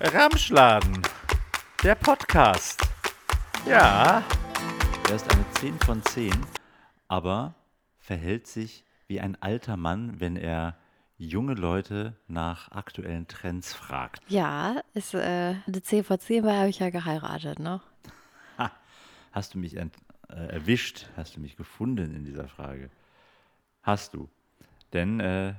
Ramschladen, der Podcast. Ja, er ist eine 10 von 10, aber verhält sich wie ein alter Mann, wenn er junge Leute nach aktuellen Trends fragt. Ja, ist äh, eine 10 von 10, weil habe ich ja geheiratet, ne? Ha, hast du mich ent, äh, erwischt? Hast du mich gefunden in dieser Frage? Hast du. Denn äh,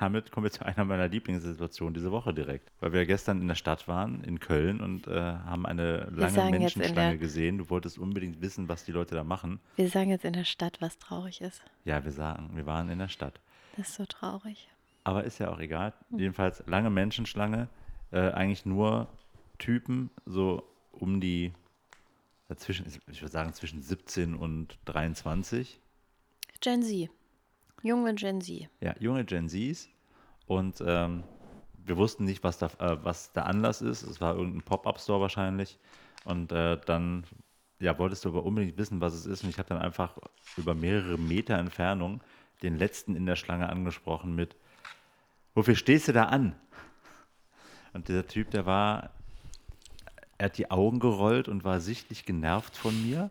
damit kommen wir zu einer meiner Lieblingssituationen diese Woche direkt. Weil wir gestern in der Stadt waren, in Köln, und äh, haben eine lange Menschenschlange gesehen. Du wolltest unbedingt wissen, was die Leute da machen. Wir sagen jetzt in der Stadt, was traurig ist. Ja, wir sagen, wir waren in der Stadt. Das ist so traurig. Aber ist ja auch egal. Jedenfalls lange Menschenschlange. Äh, eigentlich nur Typen, so um die, dazwischen, ich würde sagen, zwischen 17 und 23. Gen Z. Junge Gen Z. Ja, junge Gen Zs. Und ähm, wir wussten nicht, was, da, äh, was der Anlass ist. Es war irgendein Pop-Up-Store wahrscheinlich. Und äh, dann ja, wolltest du aber unbedingt wissen, was es ist. Und ich habe dann einfach über mehrere Meter Entfernung den letzten in der Schlange angesprochen mit, wofür stehst du da an? Und dieser Typ, der war, er hat die Augen gerollt und war sichtlich genervt von mir.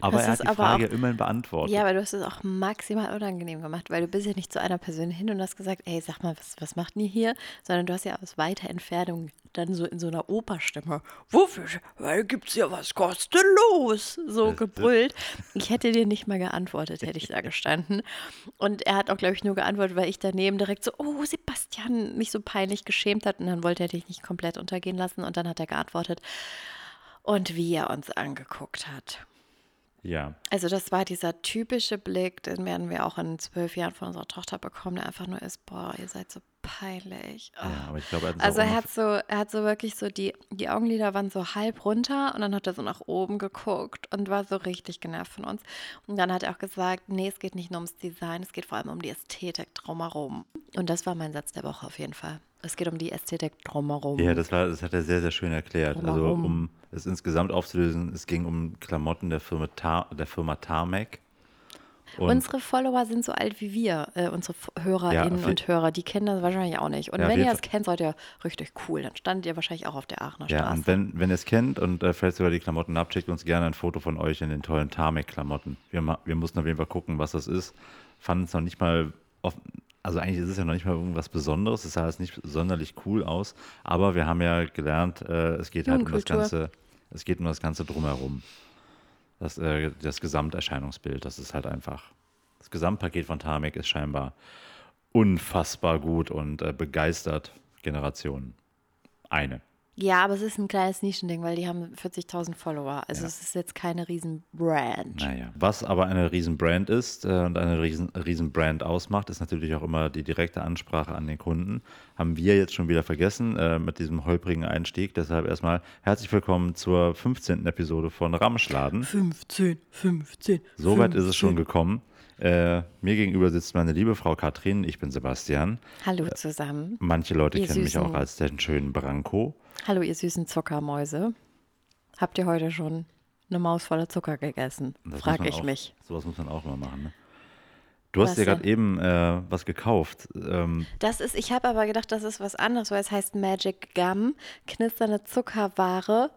Aber Das er ist hat die Frage auch- immerhin beantwortet. Ja, aber du hast es auch maximal unangenehm gemacht, weil du bist ja nicht zu einer Person hin und hast gesagt, ey, sag mal, was, was macht ihr hier? Sondern du hast ja aus weiter Entfernung dann so in so einer Operstimme, wofür, weil gibt's ja was kostenlos, so gebrüllt. Ich hätte dir nicht mal geantwortet, hätte ich da gestanden. Und er hat auch, glaube ich, nur geantwortet, weil ich daneben direkt so, oh, Sebastian, mich so peinlich geschämt hat und dann wollte er dich nicht komplett untergehen lassen und dann hat er geantwortet. Und wie er uns angeguckt hat. Ja. Also das war dieser typische Blick, den werden wir auch in zwölf Jahren von unserer Tochter bekommen, der einfach nur ist, boah, ihr seid so peinlich. Ja, Oh. aber ich glaube, er Also er hat so, er hat so wirklich so, die, die Augenlider waren so halb runter und dann hat er so nach oben geguckt und war so richtig genervt von uns. Und dann hat er auch gesagt, nee, es geht nicht nur ums Design, es geht vor allem um die Ästhetik drumherum. Und das war mein Satz der Woche auf jeden Fall. Es geht um die Ästhetik drumherum. Ja, das, war, das hat er sehr, sehr schön erklärt. Also, Warum? um es insgesamt aufzulösen, es ging um Klamotten der Firma, Tar der Firma Tarmac. Und Unsere Follower sind so alt wie wir, äh, unsere Hörerinnen auf je- und Hörer, die kennen das wahrscheinlich auch nicht. Und Ja, auf wenn ihr es Fall. kennt, seid ihr richtig cool. Dann standet ihr wahrscheinlich auch auf der Aachener ja, Straße. und wenn, wenn ihr es kennt und äh, vielleicht sogar die Klamotten habt, schickt uns gerne ein Foto von euch in den tollen Tarmac-Klamotten. Wir, wir mussten auf jeden Fall gucken, was das ist. Fanden es noch nicht mal, off also eigentlich ist es ja noch nicht mal irgendwas Besonderes. Es sah jetzt nicht sonderlich cool aus. Aber wir haben ja gelernt, äh, es geht halt um das. Ganze, es geht um das Ganze drumherum. Das, äh, das Gesamterscheinungsbild, das ist halt einfach. Das Gesamtpaket von Tarmac ist scheinbar unfassbar gut und äh, begeistert Generationen. Eine. Ja, aber es ist ein kleines Nischending, weil die haben 40.000 Follower. Also Ja. es ist jetzt keine riesen Brand. Naja. Was aber eine Riesenbrand ist äh, und eine Riesen, Riesenbrand ausmacht, ist natürlich auch immer die direkte Ansprache an den Kunden. Haben wir jetzt schon wieder vergessen äh, mit diesem holprigen Einstieg. Deshalb erstmal herzlich willkommen zur 15. Episode von Ramschladen. 15, 15. Soweit ist es schon gekommen. Äh, mir gegenüber sitzt meine liebe Frau Katrin. Ich bin Sebastian. Hallo zusammen. Manche Leute Ihr kennen mich auch Süßen. als den schönen Branko. Hallo, ihr süßen Zuckermäuse. Habt ihr heute schon eine Maus voller Zucker gegessen? Das Frag ich auch, mich. Sowas muss man auch mal machen. Ne? Du hast Was dir gerade eben äh, was gekauft. Ähm, Das ist, ich habe aber gedacht, das ist was anderes, weil es heißt Magic Gum, knisternde Zuckerware.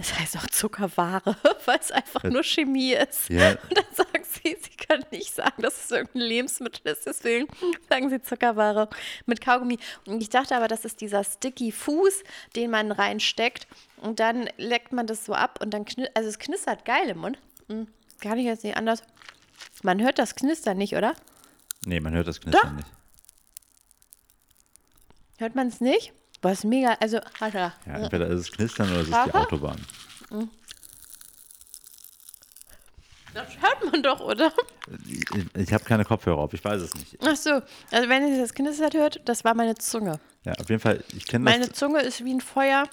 Es heißt auch Zuckerware, weil es einfach nur Chemie ist. Ja. Und dann sagen sie, sie können nicht sagen, dass es irgendein Lebensmittel ist, deswegen sagen sie Zuckerware mit Kaugummi. Und ich dachte aber, das ist dieser sticky Fuß, den man reinsteckt und dann leckt man das so ab und dann knistert, also es knistert geil im Mund. Hm, Kann ich jetzt nicht anders. Man hört das Knistern nicht, oder? nee, man hört das Knistern Doch. nicht. Hört man es nicht? Was mega, also, Alter. Ja, entweder ist es Knistern oder es ist die. Autobahn. Das hört man doch, oder? Ich, habe keine Kopfhörer auf, ich weiß es nicht. Ach so, also wenn ihr das knistert hört, das war meine Zunge. Ja, auf jeden Fall, ich kenne Meine das. Zunge ist wie ein Feuer,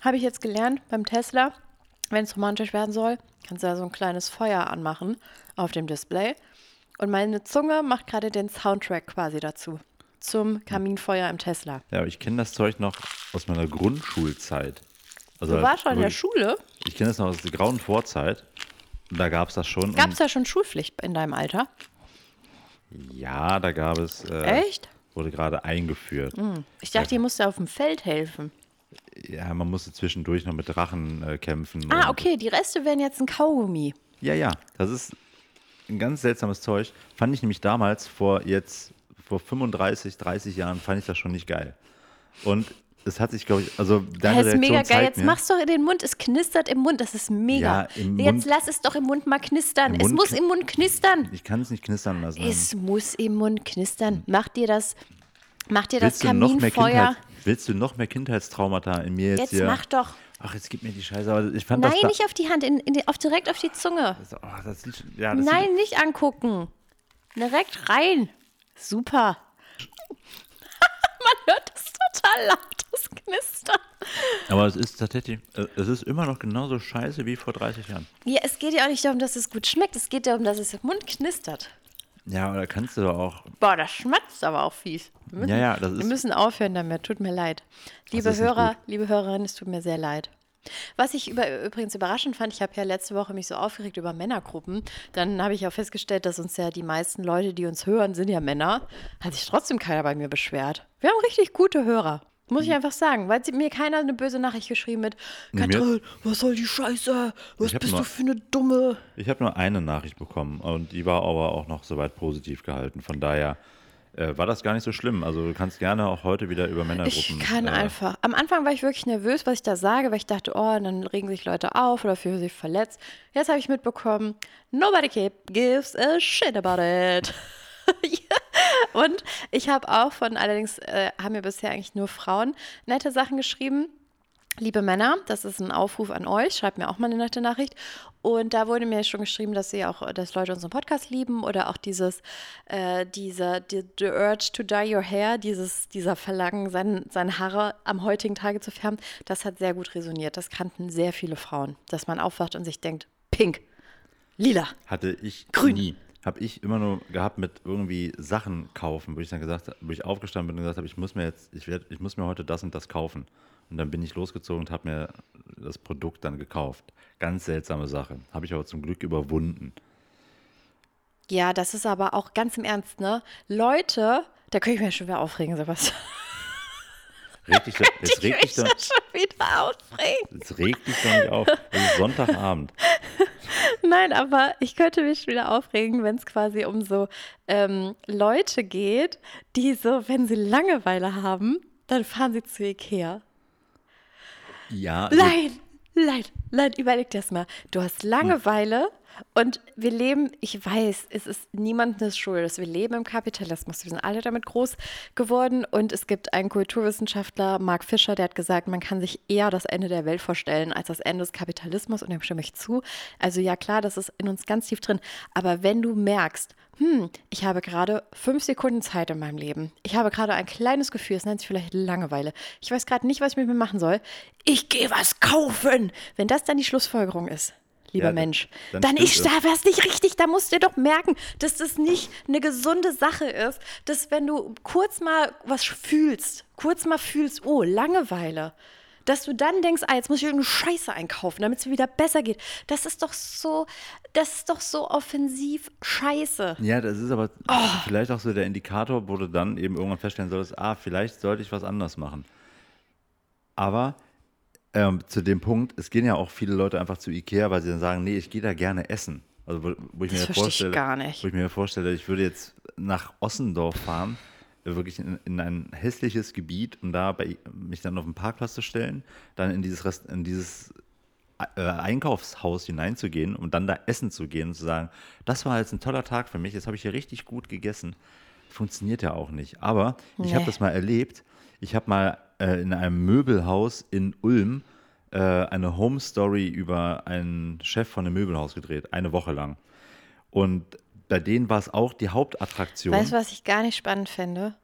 habe ich jetzt gelernt beim Tesla. Wenn es romantisch werden soll, kannst du da so ein kleines Feuer anmachen auf dem Display. Und meine Zunge macht gerade den Soundtrack quasi dazu. Zum Kaminfeuer im Tesla. Ja, aber ich kenne das Zeug noch aus meiner Grundschulzeit. Also Du warst schon in der Schule. Ich kenne das noch aus der grauen Vorzeit. Und da gab es das schon. Gab es da schon Schulpflicht in deinem Alter? Ja, da gab es. Äh, Echt? Wurde gerade eingeführt. Ich dachte, ihr musst auf dem Feld helfen. Ja, man musste zwischendurch noch mit Drachen äh, kämpfen. Ah, okay, die Reste wären jetzt ein Kaugummi. Ja, ja, das ist ein ganz seltsames Zeug. Fand ich nämlich damals vor jetzt, vor 35, 30 Jahren, fand ich das schon nicht geil. Und es hat sich, glaube ich, also deine Das ist Reaktion mega geil. Jetzt mir, machst du doch in den Mund. Es knistert im Mund. Das ist mega. Ja, Jetzt Mund- lass es doch im Mund mal knistern. Es Mund muss im Mund knistern. Ich kann es nicht knistern lassen. Es muss im Mund knistern. Mach dir das, mach dir das willst, du noch mehr Kaminfeuer. Kindheit, willst du noch mehr Kindheitstraumata in mir jetzt, Jetzt hier? mach doch. Ach, jetzt gib mir die Scheiße. Aber ich fand Nein, das da, nicht auf die Hand, in, in auf, direkt auf die Zunge. das, oh, das ja, das Nein, nicht angucken. Direkt rein. Super. Man hört das total laut, das Knistern. Aber es ist tatsächlich, äh, es ist immer noch genauso scheiße wie vor 30 Jahren. Ja, es geht ja auch nicht darum, dass es gut schmeckt. Es geht darum, dass es im Mund knistert. Ja, aber da kannst du doch auch. Boah, das schmatzt aber auch fies. Wir müssen, Ja, ja, das wir ist- müssen aufhören damit. Tut mir leid. Liebe Hörer, liebe Hörerinnen, es tut mir sehr leid. Was ich über, übrigens überraschend fand, ich habe ja letzte Woche mich so aufgeregt über Männergruppen. Dann habe ich auch festgestellt, dass uns ja die meisten Leute, die uns hören, sind ja Männer. Hat sich trotzdem keiner bei mir beschwert. Wir haben richtig gute Hörer. Muss ich einfach sagen, weil sie- mir keiner eine böse Nachricht geschrieben mir- Katrin, was soll die Scheiße? Was bist nur- du für eine Dumme? Ich habe nur eine Nachricht bekommen und die war aber auch noch soweit positiv gehalten. Von daher äh, war das gar nicht so schlimm. Also du kannst gerne auch heute wieder über Männergruppen. Ich kann äh, einfach. Am Anfang war ich wirklich nervös, was ich da sage, weil ich dachte, oh, dann regen sich Leute auf oder fühlen sich verletzt. Jetzt habe ich mitbekommen, nobody gi- gives a shit about it. Und ich habe auch von, allerdings äh, haben mir bisher eigentlich nur Frauen nette Sachen geschrieben. Liebe Männer, das ist ein Aufruf an euch. Schreibt mir auch mal eine nette Nachricht. Und da wurde mir schon geschrieben, dass sie auch, dass Leute unseren Podcast lieben oder auch dieses, äh, dieser, die, the urge to dye your hair, dieses, dieser Verlangen, sein, seine Haare am heutigen Tage zu färben. Das hat sehr gut resoniert. Das kannten sehr viele Frauen, dass man aufwacht und sich denkt, pink, lila. Hatte ich Grün. nie. Habe ich immer nur gehabt mit irgendwie Sachen kaufen, wo ich dann gesagt habe, wo ich aufgestanden bin und gesagt habe, ich muss mir jetzt, ich werde, ich muss mir heute das und das kaufen. Und dann bin ich losgezogen und habe mir das Produkt dann gekauft. Ganz seltsame Sache. Habe ich aber zum Glück überwunden. Ja, das ist aber auch ganz im Ernst, ne? Leute, da könnte ich mir schon wieder aufregen, sowas. Reg dich, doch- jetzt Ich reg dich mich da doch, schon wieder aufregen. jetzt reg dich doch nicht auf. Es ist Sonntagabend. Nein, aber ich könnte mich wieder aufregen, wenn es quasi um so ähm, Leute geht, die so, wenn sie Langeweile haben, dann fahren sie zu Ikea. Ja, also Nein, nein, nein, überleg das mal. Du hast Langeweile und wir leben, ich weiß, es ist niemandes Schuld. Wir leben im Kapitalismus. Wir sind alle damit groß geworden und es gibt einen Kulturwissenschaftler, Mark Fischer, der hat gesagt, man kann sich eher das Ende der Welt vorstellen als das Ende des Kapitalismus und dem stimme ich zu. Also ja, klar, das ist in uns ganz tief drin. Aber wenn du merkst, hm, ich habe gerade fünf Sekunden Zeit in meinem Leben. Ich habe gerade ein kleines Gefühl, es nennt sich vielleicht Langeweile. Ich weiß gerade nicht, was ich mit mir machen soll. Ich gehe was kaufen. Wenn das dann die Schlussfolgerung ist, lieber Ja, dann- Mensch, dann dann, stimmt ist da was nicht richtig. Da musst du doch merken, dass das nicht eine gesunde Sache ist, dass wenn du kurz mal was fühlst, kurz mal fühlst, oh, Langeweile, dass du dann denkst, ah, jetzt muss ich irgendeine Scheiße einkaufen, damit es mir wieder besser geht. Das ist doch so, das ist doch so offensiv scheiße. Ja, das ist aber Oh. vielleicht auch so der Indikator, wo du dann eben irgendwann feststellen solltest, ah, vielleicht sollte ich was anders machen. Aber ähm, zu dem Punkt, es gehen ja auch viele Leute einfach zu Ikea, weil sie dann sagen, nee, ich gehe da gerne essen. Also wo, wo ich Das mir verstehe ich vorstelle, gar nicht. wo ich mir vorstelle, ich würde jetzt nach Ossendorf fahren, äh, wirklich in, in ein hässliches Gebiet und da bei, mich dann auf den Parkplatz zu stellen, dann in dieses, Rest, in dieses äh, Einkaufshaus hineinzugehen und dann da essen zu gehen und zu sagen, das war jetzt ein toller Tag für mich, jetzt habe ich hier richtig gut gegessen. Funktioniert ja auch nicht. Aber ich habe Nee. das mal erlebt. Ich habe mal äh, in einem Möbelhaus in Ulm äh, eine Home Story über einen Chef von einem Möbelhaus gedreht, eine Woche lang. Und bei denen war es auch die Hauptattraktion. Weißt du, was ich gar nicht spannend fände?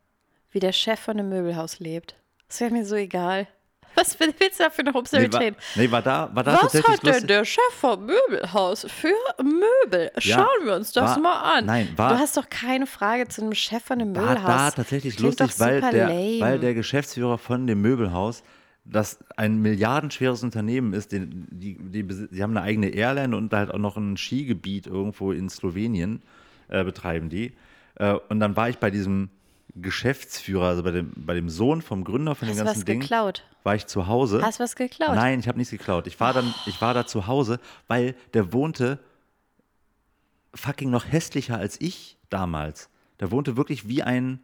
Wie der Chef von einem Möbelhaus lebt. Das wäre mir so egal. Was willst du da für eine nee, war, nee, war da, war da Was hat denn der Chef vom Möbelhaus für Möbel? Ja, Schauen wir uns das war- mal an. nein, war- du hast doch keine Frage zu einem Chef von einem war Möbelhaus. da tatsächlich Klingt lustig, weil der, lame. weil der Geschäftsführer von dem Möbelhaus, das ein milliardenschweres Unternehmen ist, die, die, besi- die haben eine eigene Airline und halt auch noch ein Skigebiet irgendwo in Slowenien, äh, betreiben die. Äh, und dann war ich bei diesem Geschäftsführer, also bei dem, bei dem Sohn vom Gründer von Hast dem ganzen was Ding, geklaut? war ich zu Hause. Hast du was geklaut? Nein, ich habe nichts geklaut. Ich war dann, ich war da zu Hause, weil der wohnte fucking noch hässlicher als ich damals. Der wohnte wirklich wie ein,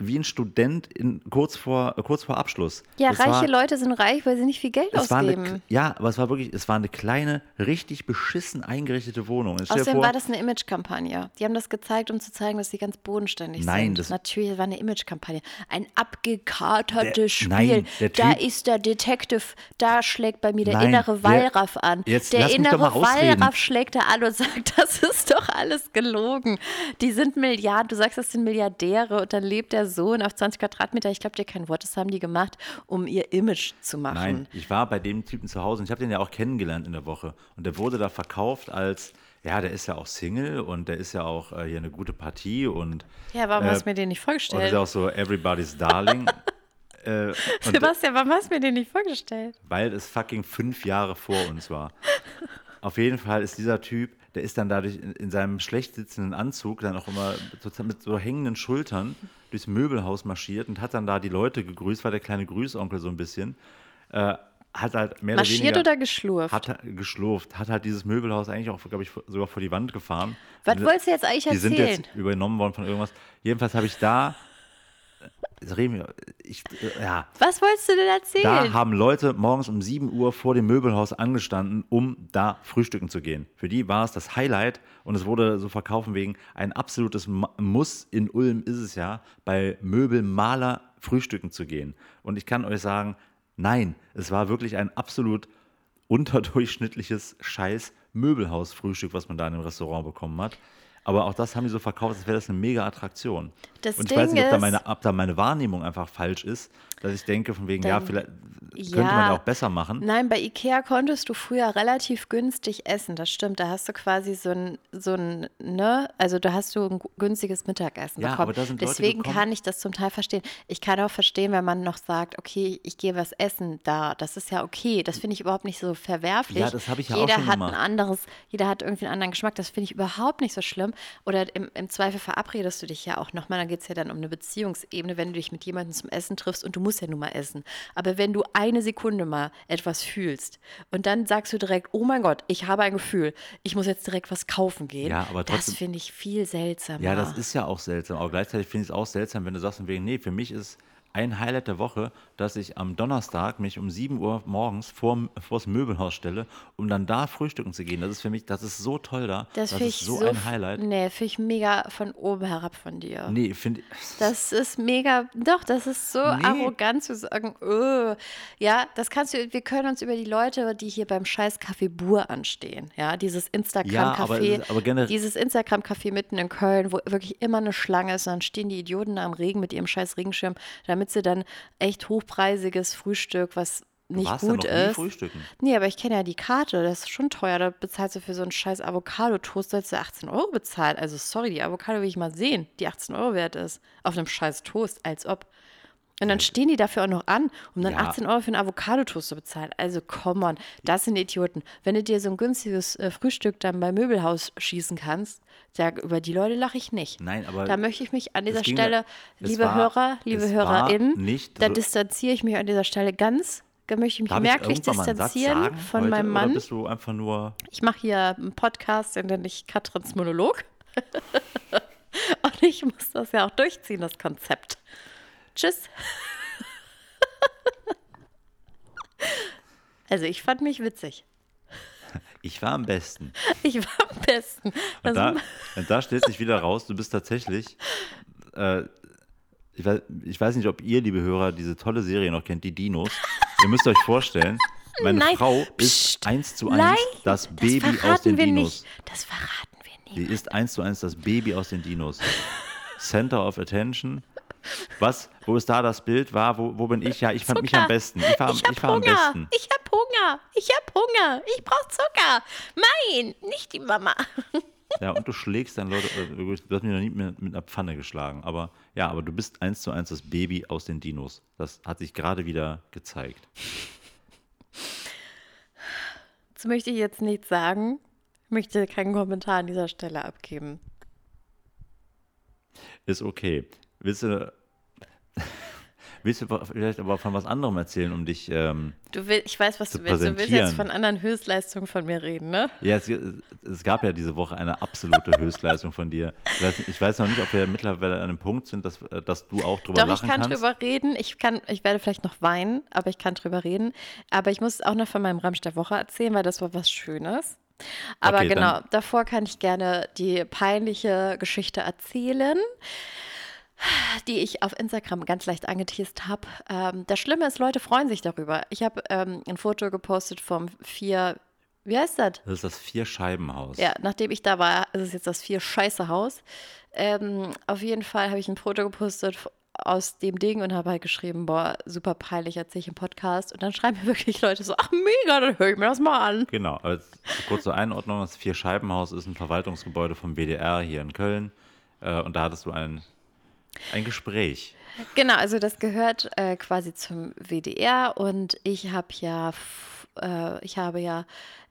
wie ein Student in, kurz, vor, äh, kurz vor Abschluss. Ja, Das reiche war, Leute sind reich, weil sie nicht viel Geld war eine, ausgeben. Ja, aber es war wirklich, es war eine kleine, richtig beschissen eingerichtete Wohnung. Dir Außerdem vor, war das eine Imagekampagne. Die haben das gezeigt, um zu zeigen, dass sie ganz bodenständig Nein, sind. das- Natürlich war eine Imagekampagne. Ein abgekatertes Spiel. nein, der da Typ- ist der Detective, da schlägt bei mir der Nein, innere Wallraff an. Jetzt der innere. Wallraff schlägt da an und sagt, das ist doch alles gelogen. Die sind Milliarden, du sagst, das sind Milliardäre und dann lebt der Sohn auf 20 Quadratmeter. Ich glaube dir kein Wort, das haben die gemacht, um ihr Image zu machen. Nein, ich war bei dem Typen zu Hause und ich habe den ja auch kennengelernt in der Woche. Und der wurde da verkauft als, ja, der ist ja auch Single und der ist ja auch äh, hier eine gute Partie und, Ja, warum Äh, hast du mir den nicht und ist vorgestellt? ja auch so Everybody's Darling. äh, Sebastian, warum hast du mir den nicht vorgestellt? weil es fucking fünf Jahre vor uns war. Auf jeden Fall ist dieser Typ, der ist dann dadurch in, in seinem schlecht sitzenden Anzug dann auch immer mit so hängenden Schultern durchs Möbelhaus marschiert und hat dann da die Leute gegrüßt, war der kleine Grüßonkel so ein bisschen. Äh, hat halt mehr Marschiert oder weniger, oder geschlurft? Hat halt geschlurft, hat halt dieses Möbelhaus eigentlich auch, glaube ich, sogar vor die Wand gefahren. Was wolltest du jetzt eigentlich Die sind erzählen? jetzt übernommen worden von irgendwas. Jedenfalls habe ich da, ich, äh, ja, Was wolltest du denn da erzählen? haben Leute morgens um 7 Uhr vor dem Möbelhaus angestanden, um da frühstücken zu gehen. Für die war es das Highlight und es wurde so verkauft wegen ein absolutes Muss in Ulm ist es ja, bei Möbelmaler frühstücken zu gehen. Und ich kann euch sagen, nein, es war wirklich ein absolut unterdurchschnittliches Scheiß Möbelhausfrühstück, was man da in dem Restaurant bekommen hat. Aber auch das haben die so verkauft, als wäre das eine mega Attraktion. Das und ich weiß Ding nicht, ob da, meine, ob da meine Wahrnehmung einfach falsch ist, dass ich denke, von wegen, ja, Dann- vielleicht könnte Ja. man ja auch besser machen. Nein, bei Ikea konntest du früher relativ günstig essen. Das stimmt. Da hast du quasi so ein, so ein, ne, also da hast du ein günstiges Mittagessen Ja, bekommen. aber da sind Leute Deswegen gekommen- kann ich das zum Teil verstehen. Ich kann auch verstehen, wenn man noch sagt, okay, ich gehe was essen da. Das ist ja okay. Das finde ich überhaupt nicht so verwerflich. Ja, das habe ich ja auch jeder schon hat gemacht. ein anderes, jeder hat irgendwie einen anderen Geschmack. Das finde ich überhaupt nicht so schlimm. Oder im, im Zweifel verabredest du dich ja auch nochmal. Dann geht es ja dann um eine Beziehungsebene, wenn du dich mit jemandem zum Essen triffst und du musst ja nun mal essen. Aber wenn du eine Sekunde mal etwas fühlst und dann sagst du direkt, oh mein Gott, ich habe ein Gefühl, ich muss jetzt direkt was kaufen gehen. Ja, aber das trotzdem- finde ich viel seltsamer. Ja, das ist ja auch seltsam. Aber gleichzeitig finde ich es auch seltsam, wenn du sagst, wegen, nee, für mich ist ein Highlight der Woche, dass ich am Donnerstag mich um 7 Uhr morgens vor, vors Möbelhaus stelle, um dann da frühstücken zu gehen. Das ist für mich, das ist so toll da. Das Das, ist ich so, so, ein Highlight. Nee, finde ich mega von oben herab von dir. Nee, finde ich. Das ist mega, doch, das ist so Nee. arrogant zu sagen, öh. ja, das kannst du, wir können uns über die Leute, die hier beim scheiß Café Bur anstehen, ja, dieses Ja, aber Instagram-Café, ist- aber generell- dieses Instagram-Café mitten in Köln, wo wirklich immer eine Schlange ist, und dann stehen die Idioten da am Regen mit ihrem scheiß Regenschirm, damit sie dann echt hochpreisiges Frühstück, was nicht warst gut noch nie ist. frühstücken. Nee, aber ich kenne ja die Karte, das ist schon teuer. Da bezahlst du für so einen scheiß Avocado-Toast, sollst du 18 Euro bezahlen. Also sorry, die Avocado will ich mal sehen, die 18 Euro wert ist. Auf einem scheiß Toast, als ob. Und dann stehen die dafür auch noch an, um dann Ja. 18 Euro für einen Avocado-Toast zu bezahlen. Also come on, das sind Idioten. Wenn du dir so ein günstiges äh, Frühstück dann beim Möbelhaus schießen kannst, da, über die Leute lache ich nicht. Nein, aber Da möchte ich mich an dieser ging Stelle, es liebe war- Hörer, liebe HörerInnen, nicht da so- distanziere ich mich an dieser Stelle ganz, da möchte ich mich merklich distanzieren von heute, meinem Mann. bist du einfach nur. Ich mache hier einen Podcast, den nenne ich Katrins Monolog. Und ich muss das ja auch durchziehen, das Konzept. Tschüss. Also ich fand mich witzig. Ich war am besten. Ich war am besten. Und Das da, und da stellt sich wieder raus, du bist tatsächlich. Äh, ich, weiß, ich weiß nicht, ob ihr, liebe Hörer, diese tolle Serie noch kennt, die Dinos. ihr müsst euch vorstellen, meine Nein, Frau ist psst, eins zu eins das das Baby aus verraten den wir Dinos. nicht. Das verraten wir Sie nicht. ist eins zu eins das Baby aus den Dinos. Center of Attention. Was? Wo ist da das Bild? War, wo, wo bin ich? Ja, ich fand mich Zucker. am besten. Ich war, Ich ich war am Hunger. besten. Ich hab Hunger. Ich hab Hunger. Ich brauch Zucker. Mein, nicht die Mama. Ja, und du schlägst dann Leute, äh, du hast mich noch nie mit, mit einer Pfanne geschlagen. Aber ja, aber du bist eins zu eins das Baby aus den Dinos. Das hat sich gerade wieder gezeigt. Das möchte ich jetzt nicht sagen. Ich möchte keinen Kommentar an dieser Stelle abgeben. Ist okay. Willst du, willst du vielleicht aber von was anderem erzählen, um dich. Ähm, Du will, ich weiß, was du willst. Du willst jetzt von anderen Höchstleistungen von mir reden, ne? ja, es, es gab ja diese Woche eine absolute Höchstleistung von dir. Ich weiß, ich weiß noch nicht, ob wir mittlerweile an einem Punkt sind, dass, dass du auch drüber Doch, ich lachen kann kannst. drüber reden. Ich kann, ich werde vielleicht noch weinen, aber ich kann drüber reden. Aber ich muss auch noch von meinem Ramsch der Woche erzählen, weil das war was Schönes. Aber Okay, genau, davor kann ich gerne die peinliche Geschichte erzählen, die ich auf Instagram ganz leicht angeteased habe. Ähm, das Schlimme ist, Leute freuen sich darüber. Ich habe ähm, ein Foto gepostet vom vier, wie heißt das? Das ist das Vier-Scheiben-Haus. Ja, nachdem ich da war, ist es jetzt das vier Scheiße Haus. Ähm, auf jeden Fall habe ich ein Foto gepostet aus dem Ding und habe halt geschrieben, boah, super peinlich, erzähle ich im Podcast. Und dann schreiben mir wirklich Leute so, ach mega, dann höre ich mir das mal an. Genau, als kurze Einordnung, das Vier-Scheiben-Haus ist ein Verwaltungsgebäude vom WDR hier in Köln. Äh, und da hattest du ein, ein Gespräch. Genau, also das gehört äh, quasi zum WDR und ich habe ja, äh, ich habe ja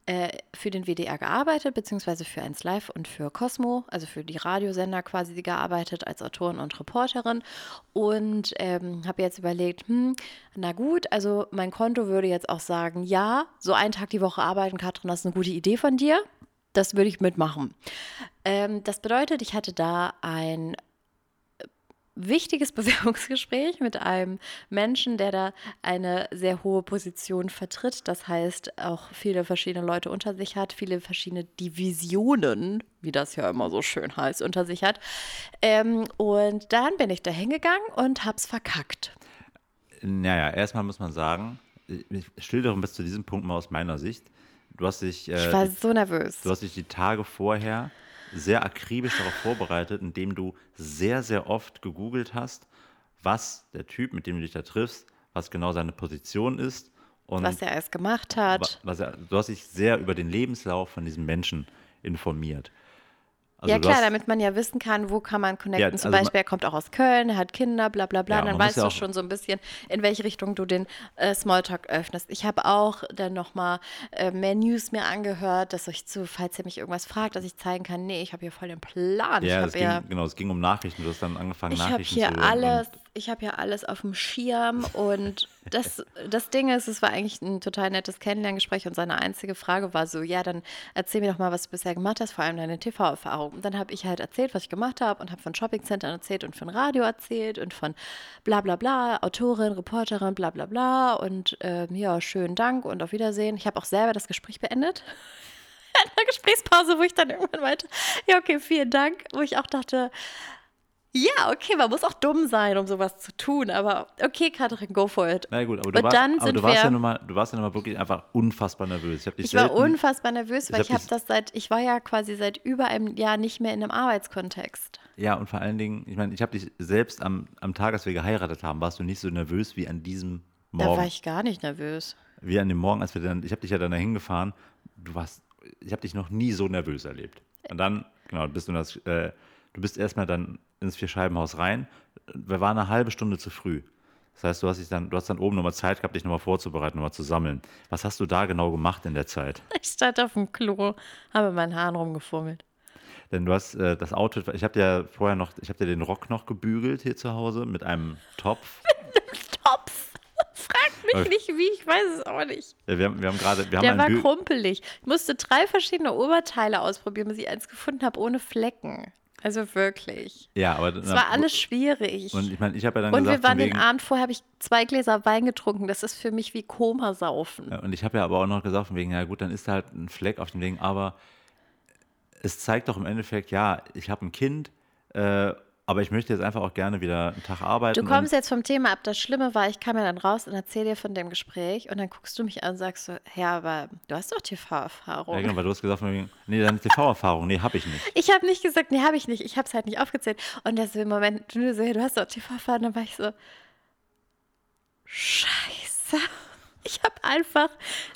äh, für den WDR gearbeitet, beziehungsweise für 1 Live und für Cosmo, also für die Radiosender quasi gearbeitet als Autorin und Reporterin und ähm, habe jetzt überlegt, hm, na gut, also mein Konto würde jetzt auch sagen, ja, so einen Tag die Woche arbeiten, Katrin, das ist eine gute Idee von dir. Das würde ich mitmachen. Ähm, das bedeutet, ich hatte da ein wichtiges Bewerbungsgespräch mit einem Menschen, der da eine sehr hohe Position vertritt. Das heißt, auch viele verschiedene Leute unter sich hat, viele verschiedene Divisionen, wie das ja immer so schön heißt, unter sich hat. Ähm, und dann bin ich da hingegangen und hab's verkackt. Naja, erstmal muss man sagen, ich schildere bis zu diesem Punkt mal aus meiner Sicht. Du hast dich, Ich äh, war so nervös. du hast dich die Tage vorher sehr akribisch darauf vorbereitet, indem du sehr, sehr oft gegoogelt hast, was der Typ, mit dem du dich da triffst, was genau seine Position ist. Und was er alles gemacht hat. was er, du hast dich sehr über den Lebenslauf von diesem Menschen informiert. Also ja klar, hast, damit man ja wissen kann, wo kann man connecten. Zum also Beispiel, er kommt auch aus Köln, er hat Kinder, bla bla bla. Ja, dann weißt ja du schon so ein bisschen, in welche Richtung du den äh, Smalltalk öffnest. Ich habe auch dann nochmal äh, mehr News mir angehört, dass ich zu, falls ihr mich irgendwas fragt, dass ich zeigen kann, nee, ich habe hier voll den Plan. ich ja, habe es ging, ja genau, es ging um Nachrichten. Du hast dann angefangen, ich habe Nachrichten hier zu hören. alles, Und, ich habe hier alles auf dem Schirm und das, das Ding ist, es war eigentlich ein total nettes Kennenlerngespräch und seine einzige Frage war so, ja, dann erzähl mir doch mal, was du bisher gemacht hast, vor allem deine TV-Erfahrung. Und dann habe ich halt erzählt, was ich gemacht habe und habe von Shoppingcentern erzählt und von Radio erzählt und von bla bla bla, Autorin, Reporterin, bla bla bla und ähm, ja, schönen Dank und auf Wiedersehen. Ich habe auch selber das Gespräch beendet. In der Gesprächspause, wo ich dann irgendwann meinte, ja, okay, vielen Dank, wo ich auch dachte, ja, okay, man muss auch dumm sein, um sowas zu tun, aber okay, Katrin, go for it. na gut, aber du, war, dann aber sind du warst wir- ja nun mal, du warst ja nun mal wirklich einfach unfassbar nervös. Ich, Ich war selten, unfassbar nervös, weil ich ich hab habe das seit, ich war ja quasi seit über einem Jahr nicht mehr in einem Arbeitskontext. Ja, und vor allen Dingen, ich meine, ich habe dich selbst am, am Tag, als wir geheiratet haben, warst du nicht so nervös wie an diesem Da war Morgen. ich gar nicht nervös. Wie an dem Morgen, als wir dann, ich habe dich ja dann dahin gefahren. Du warst, ich habe dich noch nie so nervös erlebt. Und dann, genau, bist du in das, äh, du bist erstmal dann ins Vierscheibenhaus rein. Wir waren eine halbe Stunde zu früh. Das heißt, du hast dich dann, du hast dann oben nochmal Zeit gehabt, dich nochmal vorzubereiten, nochmal zu sammeln. Was hast du da genau gemacht in der Zeit? Ich stand auf dem Klo, habe mit meinen Haaren rumgefummelt. Denn du hast äh, das Outfit, ich habe dir vorher noch, ich habe dir den Rock noch gebügelt hier zu Hause mit einem Topf. Topf! Frag mich nicht wie, ich weiß es auch nicht. Ja, wir haben, wir haben gerade, wir haben Der war Bü- krumpelig. Ich musste drei verschiedene Oberteile ausprobieren, bis ich eins gefunden habe ohne Flecken. Also wirklich. Ja, aber Es war alles schwierig. Und ich meine, ich habe ja dann Und gesagt, wir waren den wegen, Abend vorher, habe ich zwei Gläser Wein getrunken. Das ist für mich wie Komasaufen. Ja, Und ich habe ja aber auch noch gesagt, von wegen, ja gut, dann ist da halt ein Fleck auf dem Ding, aber es zeigt doch im Endeffekt, ja, ich habe ein Kind, äh, aber ich möchte jetzt einfach auch gerne wieder einen Tag arbeiten. Du kommst jetzt vom Thema ab. Das Schlimme war, ich kam ja dann raus und erzähle dir von dem Gespräch und dann guckst du mich an und sagst so, ja, aber du hast doch und, ja, TV-Erfahrung. genau, weil du hast gesagt, nee, deine TV-Erfahrung, nee, habe ich nicht. Ich habe nicht gesagt, nee, habe ich nicht. Ich habe es halt nicht aufgezählt. Und das im Moment, du so, ja, du hast doch TV-Erfahrung, dann war ich so, scheiße. Ich habe einfach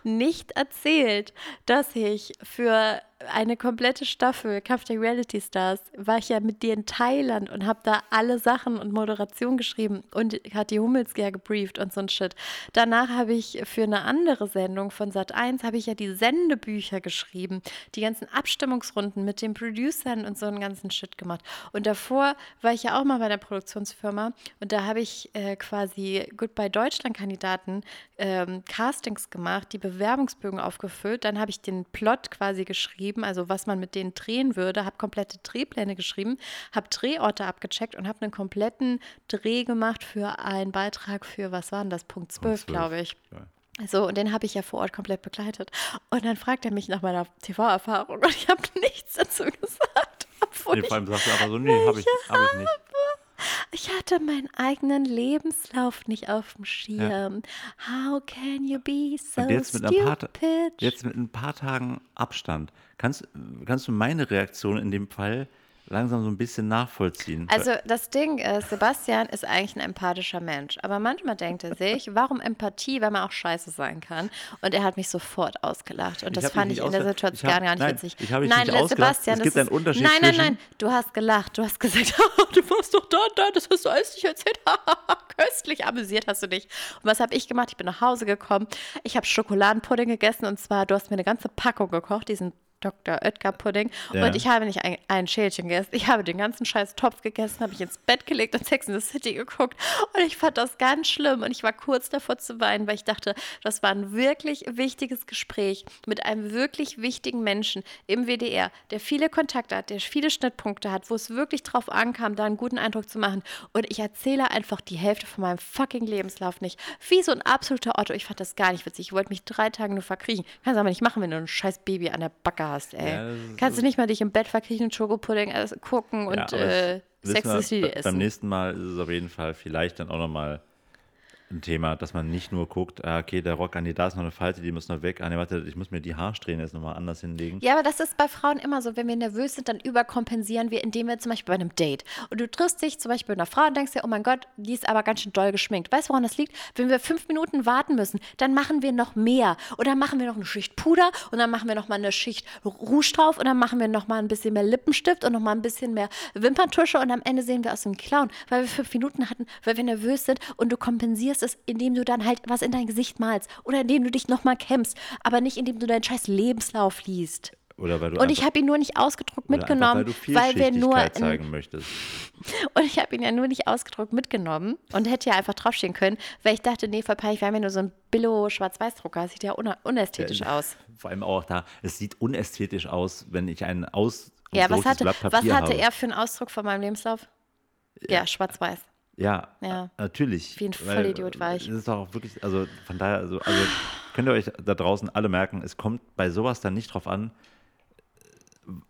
nicht erzählt, dass ich für eine komplette Staffel Kampf Reality Stars war ich ja mit dir in Thailand und habe da alle Sachen und Moderation geschrieben und hat die Hummels ja gebrieft und so ein Shit. Danach habe ich für eine andere Sendung von Sat1 habe ich ja die Sendebücher geschrieben, die ganzen Abstimmungsrunden mit den Producern und so einen ganzen Shit gemacht. Und davor war ich ja auch mal bei der Produktionsfirma und da habe ich äh, quasi Goodbye Deutschland Kandidaten ähm, Castings gemacht, die Bewerbungsbögen aufgefüllt, dann habe ich den Plot quasi geschrieben, also was man mit denen drehen würde, habe komplette Drehpläne geschrieben, habe Drehorte abgecheckt und habe einen kompletten Dreh gemacht für einen Beitrag für, was war denn das, Punkt 12, glaube ich. Ja. So, und den habe ich ja vor Ort komplett begleitet. Und dann fragt er mich nach meiner TV-Erfahrung und ich habe nichts dazu gesagt. Obwohl nee, vor allem sagst du aber so, nee, habe ich, hab ich nicht. Ich hatte meinen eigenen Lebenslauf nicht auf dem Schirm. Ja. How can you be so Und jetzt mit stupid? Ein paar, jetzt mit ein paar Tagen Abstand. Kannst, kannst du meine Reaktion in dem Fall langsam so ein bisschen nachvollziehen. Also das Ding ist, Sebastian ist eigentlich ein empathischer Mensch, aber manchmal denkt er sich, warum Empathie, wenn man auch scheiße sein kann? Und er hat mich sofort ausgelacht und das fand ich in der Situation hab, gar nicht nein, witzig. Ich habe nein, nicht Sebastian, es gibt einen Unterschied Nein, nein, nein, du hast gelacht, du hast gesagt, du warst doch da da, das hast du alles nicht erzählt. Köstlich amüsiert hast du dich. Und was habe ich gemacht? Ich bin nach Hause gekommen, ich habe Schokoladenpudding gegessen und zwar, du hast mir eine ganze Packung gekocht, diesen Dr. Oetker Pudding. Ja. Und ich habe nicht ein, ein Schälchen gegessen. Ich habe den ganzen scheiß Topf gegessen, habe ich ins Bett gelegt und Sex in the City geguckt. Und ich fand das ganz schlimm. Und ich war kurz davor zu weinen, weil ich dachte, das war ein wirklich wichtiges Gespräch mit einem wirklich wichtigen Menschen im WDR, der viele Kontakte hat, der viele Schnittpunkte hat, wo es wirklich drauf ankam, da einen guten Eindruck zu machen. Und ich erzähle einfach die Hälfte von meinem fucking Lebenslauf nicht. Wie so ein absoluter Otto. Ich fand das gar nicht witzig. Ich wollte mich drei Tage nur verkriechen. Kannst aber nicht machen, wenn du ein scheiß Baby an der Backe hast hast, ey. Ja, Kannst du nicht mal dich im Bett verkriechen und Schokopudding äh, gucken und ja, äh, Sex essen? Beim nächsten Mal ist es auf jeden Fall vielleicht dann auch nochmal ein Thema, dass man nicht nur guckt, ah, okay, der Rock an die, da ist noch eine Falte, die muss noch weg. Ah, nee, warte, ich muss mir die Haarsträhne jetzt nochmal anders hinlegen. Ja, aber das ist bei Frauen immer so. Wenn wir nervös sind, dann überkompensieren wir, indem wir zum Beispiel bei einem Date und du triffst dich zum Beispiel mit einer Frau und denkst dir, oh mein Gott, die ist aber ganz schön doll geschminkt. Weißt du, woran das liegt? Wenn wir fünf Minuten warten müssen, dann machen wir noch mehr. Und dann machen wir noch eine Schicht Puder und dann machen wir noch mal eine Schicht Rouge drauf und dann machen wir noch mal ein bisschen mehr Lippenstift und noch mal ein bisschen mehr Wimperntusche und am Ende sehen wir aus dem Clown, weil wir fünf Minuten hatten, weil wir nervös sind und du kompensierst es, indem du dann halt was in dein Gesicht malst oder indem du dich nochmal kämpfst, aber nicht indem du deinen scheiß Lebenslauf liest. Oder weil du und ich habe ihn nur nicht ausgedruckt mitgenommen, einfach, weil, weil wir nur zeigen möchtest. Und ich habe ihn ja nur nicht ausgedruckt mitgenommen und hätte ja einfach draufstehen können, weil ich dachte, nee, voll peinlich, wir haben ja nur so ein Billo-Schwarz-Weiß-Drucker, sieht ja un unästhetisch ja, aus. Vor allem auch da, es sieht unästhetisch aus, wenn ich einen aus ja, was hatte, was hatte habe. er für einen Ausdruck von meinem Lebenslauf? Ja, ja schwarz-weiß. Ja, ja, natürlich. Wie ein Vollidiot war ich. Das ist doch auch wirklich, also von daher, also, also könnt ihr euch da draußen alle merken, es kommt bei sowas dann nicht drauf an,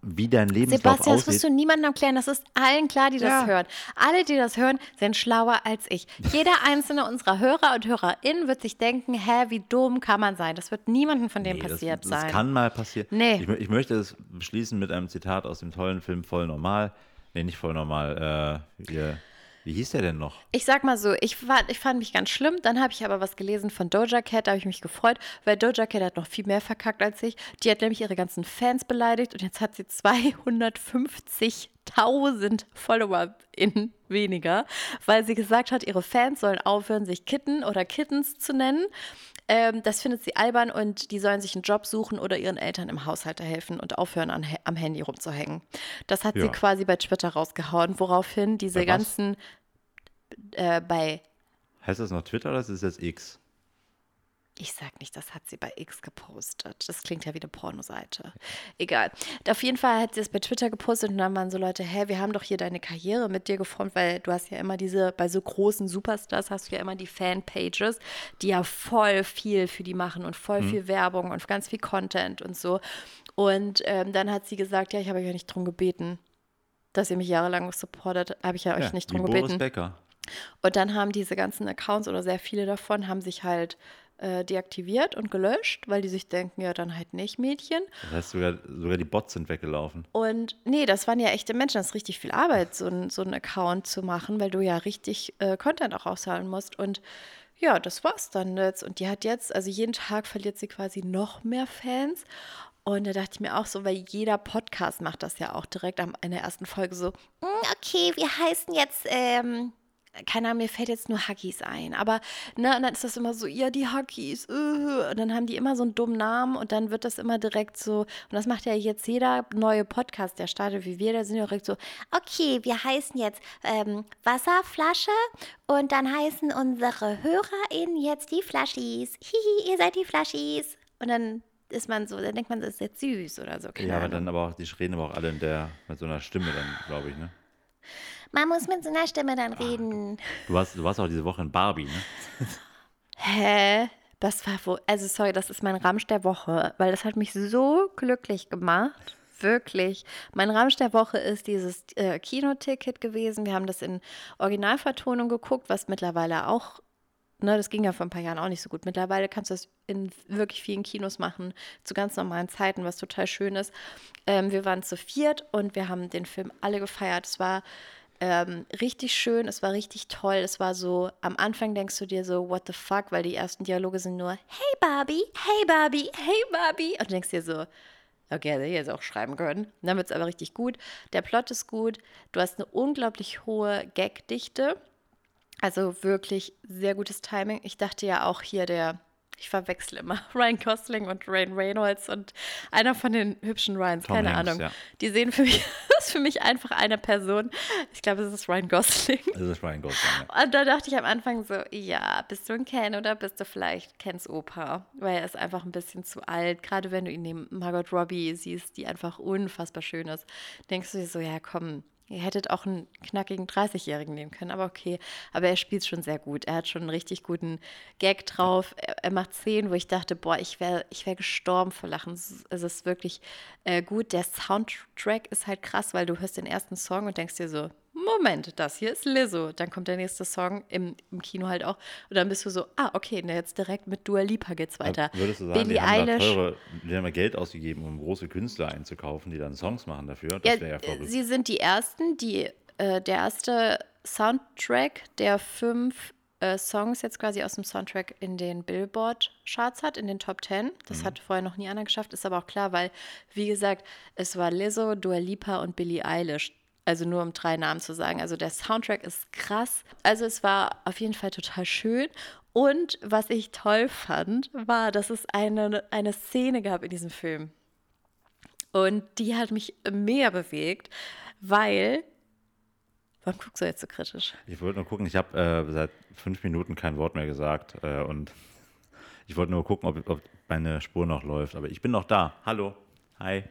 wie dein Lebenslauf Sebastian, aussieht. das musst du niemandem erklären. Das ist allen klar, die ja. das hören. Alle, die das hören, sind schlauer als ich. Jeder einzelne unserer Hörer und HörerInnen wird sich denken, hä, wie dumm kann man sein? Das wird niemandem von dem nee, passiert das, sein. Das kann mal passieren. Nee. Ich, ich, möchte es beschließen mit einem Zitat aus dem tollen Film Voll Normal. Nee, nicht voll normal. Äh, wir wie hieß der denn noch? Ich sag mal so, ich, war, ich fand mich ganz schlimm. Dann habe ich aber was gelesen von Doja Cat, da habe ich mich gefreut, weil Doja Cat hat noch viel mehr verkackt als ich. Die hat nämlich ihre ganzen Fans beleidigt und jetzt hat sie 250.000 Follower in weniger, weil sie gesagt hat, ihre Fans sollen aufhören, sich Kitten oder Kittens zu nennen. Ähm, das findet sie albern und die sollen sich einen Job suchen oder ihren Eltern im Haushalt helfen und aufhören, an, am Handy rumzuhängen. Das hat ja. sie quasi bei Twitter rausgehauen, woraufhin diese ganzen äh, bei. Heißt das noch Twitter oder ist es jetzt X? Ich sag nicht, das hat sie bei X gepostet. Das klingt ja wie eine Pornoseite. Egal. Auf jeden Fall hat sie es bei Twitter gepostet und dann waren so Leute, hä, wir haben doch hier deine Karriere mit dir geformt, weil du hast ja immer diese, bei so großen Superstars hast du ja immer die Fanpages, die ja voll viel für die machen und voll mhm. viel Werbung und ganz viel Content und so. Und ähm, dann hat sie gesagt, ja, ich habe euch ja nicht drum gebeten, dass ihr mich jahrelang supportet, habe ich ja, ja euch nicht drum gebeten. Boris Becker. Und dann haben diese ganzen Accounts oder sehr viele davon haben sich halt äh, deaktiviert und gelöscht, weil die sich denken, ja, dann halt nicht Mädchen. Das heißt, sogar, sogar die Bots sind weggelaufen. Und nee, das waren ja echte Menschen. Das ist richtig viel Arbeit, so, ein, so einen Account zu machen, weil du ja richtig äh, Content auch auszahlen musst. Und ja, das war's dann jetzt. Und die hat jetzt, also jeden Tag verliert sie quasi noch mehr Fans. Und da dachte ich mir auch so, weil jeder Podcast macht das ja auch direkt am, in der ersten Folge so, "Mm, okay, wir heißen jetzt, ähm, keine Ahnung, mir fällt jetzt nur Huggies ein. Aber, ne, und dann ist das immer so, ja, die Huggies, äh, und dann haben die immer so einen dummen Namen und dann wird das immer direkt so, und das macht ja jetzt jeder neue Podcast, der startet wie wir, da sind ja direkt so, okay, wir heißen jetzt ähm, Wasserflasche und dann heißen unsere HörerInnen jetzt die Flaschis. Hihi, ihr seid die Flaschis. Und dann ist man so, dann denkt man, das ist jetzt süß oder so. Ja, aber dann aber auch, die reden aber auch alle in der, mit so einer Stimme dann, glaube ich, ne? Man muss mit so einer Stimme dann reden. Du warst, du warst auch diese Woche in Barbie, ne? Hä? Das war wohl, also sorry, das ist mein Ramsch der Woche, weil das hat mich so glücklich gemacht. Wirklich. Mein Ramsch der Woche ist dieses äh, Kinoticket gewesen. Wir haben das in Originalvertonung geguckt, was mittlerweile auch, ne, das ging ja vor ein paar Jahren auch nicht so gut. Mittlerweile kannst du das in wirklich vielen Kinos machen, zu ganz normalen Zeiten, was total schön ist. Ähm, wir waren zu viert und wir haben den Film alle gefeiert. Es war ähm, richtig schön, es war richtig toll. Es war so, am Anfang denkst du dir so, what the fuck, weil die ersten Dialoge sind nur, hey Barbie, hey Barbie, hey Barbie. Und du denkst dir so, okay, hätte ich jetzt auch schreiben können. Dann wird es aber richtig gut. Der Plot ist gut. Du hast eine unglaublich hohe Gagdichte. Also wirklich sehr gutes Timing. Ich dachte ja auch hier der, ich verwechsel immer Ryan Gosling und Ryan Reynolds und einer von den hübschen Ryans, Tom keine Hanks, Ahnung. ja. Die sehen für mich, ist für mich einfach eine Person. Ich glaube, es ist Ryan Gosling. Das ist Ryan Gosling, ja. Und da dachte ich am Anfang so, ja, bist du ein Ken oder bist du vielleicht Kens Opa? Weil er ist einfach ein bisschen zu alt. Gerade wenn du ihn neben Margot Robbie siehst, die einfach unfassbar schön ist, denkst du dir so, ja, komm, ihr hättet auch einen knackigen 30-Jährigen nehmen können, aber okay. Aber er spielt schon sehr gut. Er hat schon einen richtig guten Gag drauf. Er, er macht Szenen, wo ich dachte, boah, ich wäre ich wär gestorben vor Lachen. Es ist, wirklich äh, gut. Der Soundtrack ist halt krass, weil du hörst den ersten Song und denkst dir so, Moment, das hier ist Lizzo. Dann kommt der nächste Song im, im Kino halt auch. Und dann bist du so, ah, okay, na, jetzt direkt mit Dua Lipa geht's weiter. Würdest du sagen, Billie die haben Eilish. teure, die haben ja Geld ausgegeben, um große Künstler einzukaufen, die dann Songs machen dafür? Das Ja, wäre ja verrückt. sie sind die ersten, die äh, der erste Soundtrack, der fünf äh, Songs jetzt quasi aus dem Soundtrack in den Billboard-Charts hat, in den Top Ten. Das hat vorher noch nie einer geschafft, ist aber auch klar, weil, wie gesagt, es war Lizzo, Dua Lipa und Billie Eilish. Also nur um drei Namen zu sagen. Also der Soundtrack ist krass. Also es war auf jeden Fall total schön. Und was ich toll fand, war, dass es eine, eine Szene gab in diesem Film. Und die hat mich mega bewegt, weil. Warum guckst du jetzt so kritisch? Ich wollte nur gucken, ich habe äh, seit fünf Minuten kein Wort mehr gesagt äh, und ich wollte nur gucken, ob, ob meine Spur noch läuft. Aber ich bin noch da. Hallo. Hi.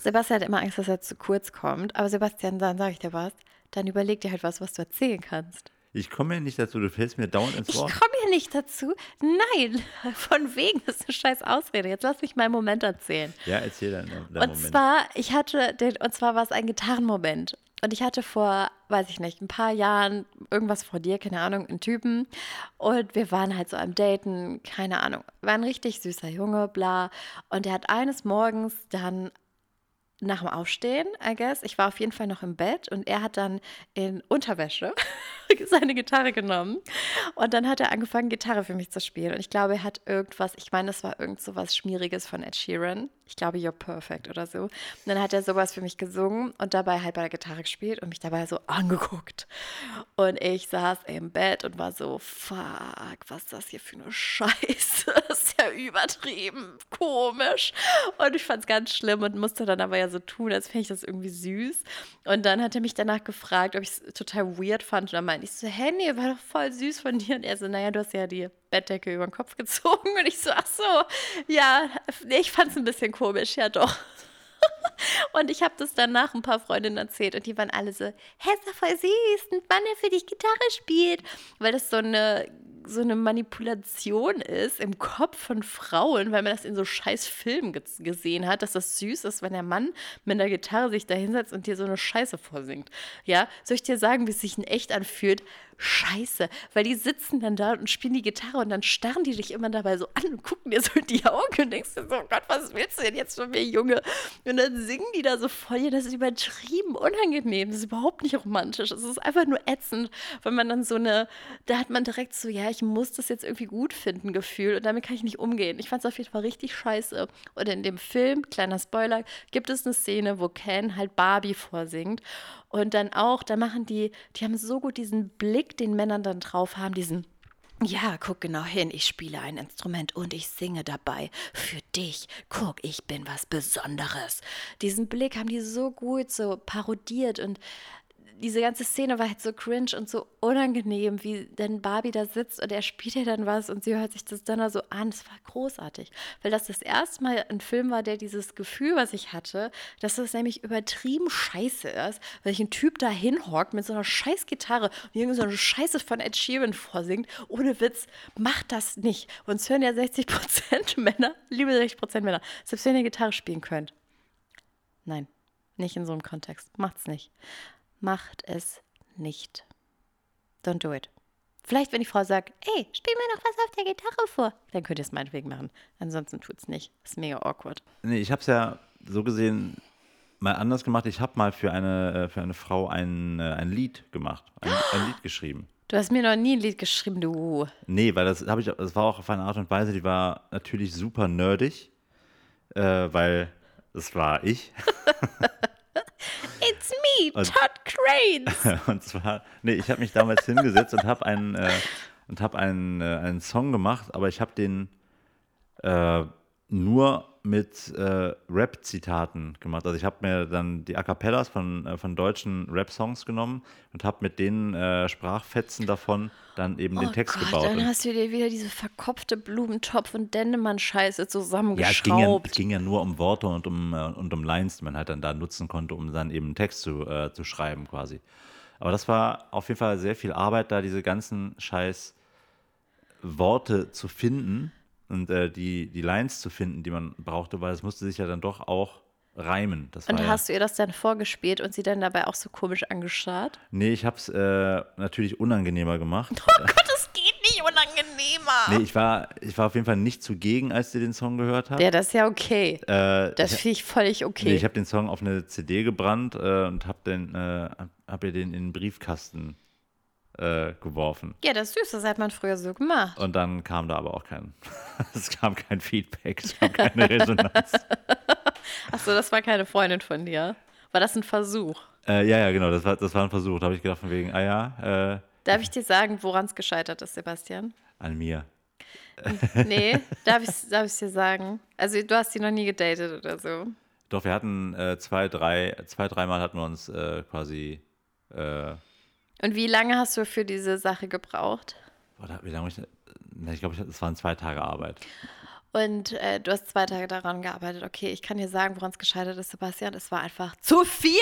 Sebastian hat immer Angst, dass er zu kurz kommt. Aber Sebastian, dann sage ich dir was. Dann überleg dir halt was, was du erzählen kannst. Ich komme ja nicht dazu, du fällst mir dauernd ins Ich Wort. komme ja nicht dazu. Nein, von wegen, das ist eine scheiß Ausrede. Jetzt lass mich meinen Moment erzählen. Ja, erzähl dann. deinen Und Moment. zwar, ich hatte den, und zwar war es ein Gitarrenmoment. Und ich hatte vor, weiß ich nicht, ein paar Jahren irgendwas vor dir, keine Ahnung, einen Typen. Und wir waren halt so am Daten, keine Ahnung. War ein richtig süßer Junge, bla. Und er hat eines Morgens dann nach dem Aufstehen, I guess, ich war auf jeden Fall noch im Bett und er hat dann in Unterwäsche seine Gitarre genommen und dann hat er angefangen, Gitarre für mich zu spielen. Und ich glaube, er hat irgendwas, ich meine, das war irgend so was Schmieriges von Ed Sheeran. Ich glaube, You're Perfect oder so. Und dann hat er sowas für mich gesungen und dabei halt bei der Gitarre gespielt und mich dabei so angeguckt. Und ich saß im Bett und war so, fuck, was ist das hier für eine Scheiße? Das ist ja übertrieben komisch. Und ich fand es ganz schlimm und musste dann aber ja so tun, als fände ich das irgendwie süß. Und dann hat er mich danach gefragt, ob ich es total weird fand. Und dann meinte ich so, hä, nee, war doch voll süß von dir. Und er so, naja, du hast ja die Bettdecke über den Kopf gezogen. Und ich so, ach so, ja, ich fand es ein bisschen komisch, ja doch. Und ich habe das danach ein paar Freundinnen erzählt und die waren alle so, hä, ist doch voll süß, ein Mann, der für dich Gitarre spielt. Weil das so eine, so eine Manipulation ist im Kopf von Frauen, weil man das in so scheiß Filmen ge gesehen hat, dass das süß ist, wenn der Mann mit einer Gitarre sich da hinsetzt und dir so eine Scheiße vorsingt. Ja, soll ich dir sagen, wie es sich in echt anfühlt? Scheiße, weil die sitzen dann da und spielen die Gitarre und dann starren die dich immer dabei so an und gucken dir so in die Augen und denkst dir so, oh Gott, was willst du denn jetzt von mir, Junge? Und dann singen die da so voll, das ist übertrieben unangenehm, das ist überhaupt nicht romantisch, es ist einfach nur ätzend, weil man dann so eine, da hat man direkt so, ja, ich muss das jetzt irgendwie gut finden, Gefühl und damit kann ich nicht umgehen. Ich fand es auf jeden Fall richtig scheiße. Und in dem Film, kleiner Spoiler, gibt es eine Szene, wo Ken halt Barbie vorsingt und dann auch, da machen die, die haben so gut diesen Blick, den Männern dann drauf haben, diesen ja, guck genau hin, ich spiele ein Instrument und ich singe dabei. Für dich. Guck, ich bin was Besonderes. Diesen Blick haben die so gut so parodiert und diese ganze Szene war halt so cringe und so unangenehm, wie dann Barbie da sitzt und er spielt ja dann was und sie hört sich das dann so an. Es war großartig, weil das das erste Mal ein Film war, der dieses Gefühl, was ich hatte, dass das nämlich übertrieben scheiße ist, weil ich ein Typ da hinhockt mit so einer scheiß Gitarre und irgend so eine Scheiße von Ed Sheeran vorsingt. Ohne Witz, macht das nicht. Uns hören ja 60% Männer, liebe 60% Männer, selbst wenn ihr Gitarre spielen könnt. Nein, nicht in so einem Kontext. Macht's nicht. Macht es nicht. Don't do it. Vielleicht, wenn die Frau sagt, ey, spiel mir noch was auf der Gitarre vor, dann könnt ihr es meinetwegen machen. Ansonsten tut es nicht. Ist mega awkward. Nee, ich habe es ja so gesehen mal anders gemacht. Ich habe mal für eine, äh, für eine Frau ein, äh, ein Lied gemacht, ein, ein Lied geschrieben. Du hast mir noch nie ein Lied geschrieben, du. Nee, weil das habe ich, das war auch auf eine Art und Weise, die war natürlich super nerdig, äh, weil das war ich. It's me, und, Todd Cranes. und zwar, nee, ich habe mich damals hingesetzt und habe einen, äh, und hab einen, äh, einen Song gemacht, aber ich habe den äh, nur mit äh, Rap-Zitaten gemacht. Also ich habe mir dann die A Cappellas von, äh, von deutschen Rap-Songs genommen und habe mit den äh, Sprachfetzen davon dann eben oh den Text Gott, gebaut. Dann hast du dir wieder diese verkopfte Blumentopf- und Dennemann-Scheiße zusammengeschraubt. Ja, es ging ja, es ging ja nur um Worte und um, äh, und um Lines, die man halt dann da nutzen konnte, um dann eben einen Text zu, äh, zu schreiben quasi. Aber das war auf jeden Fall sehr viel Arbeit, da diese ganzen scheiß Worte zu finden und äh, die, die Lines zu finden, die man brauchte, weil es musste sich ja dann doch auch reimen. Das und hast ja, du ihr das dann vorgespielt und sie dann dabei auch so komisch angeschaut? Nee, ich habe es äh, natürlich unangenehmer gemacht. Oh Gott, es geht nicht unangenehmer. Nee, ich war, ich war auf jeden Fall nicht zugegen, als sie den Song gehört hat. Ja, das ist ja okay. Äh, das finde ich völlig okay. Nee, ich habe den Song auf eine CD gebrannt äh, und habe äh, hab ihr den in den Briefkasten äh, geworfen. Ja, das ist süß, das hat man früher so gemacht. Und dann kam da aber auch kein, es kam kein Feedback, es kam keine Resonanz. Achso, das war keine Freundin von dir. War das ein Versuch? Äh, ja, ja, genau, das war, das war ein Versuch. Da habe ich gedacht, von wegen, ah ja. Äh, Darf ich dir sagen, woran es gescheitert ist, Sebastian? An mir. Nee, darf ich es darf dir sagen? Also, du hast sie noch nie gedatet oder so. Doch, wir hatten äh, zwei, drei, zwei, dreimal hatten wir uns äh, quasi äh, und wie lange hast du für diese Sache gebraucht? Oder wie lange ich, ich glaube, es waren zwei Tage Arbeit. Und äh, du hast zwei Tage daran gearbeitet. Okay, ich kann dir sagen, woran es gescheitert ist, Sebastian. Es war einfach zu viel.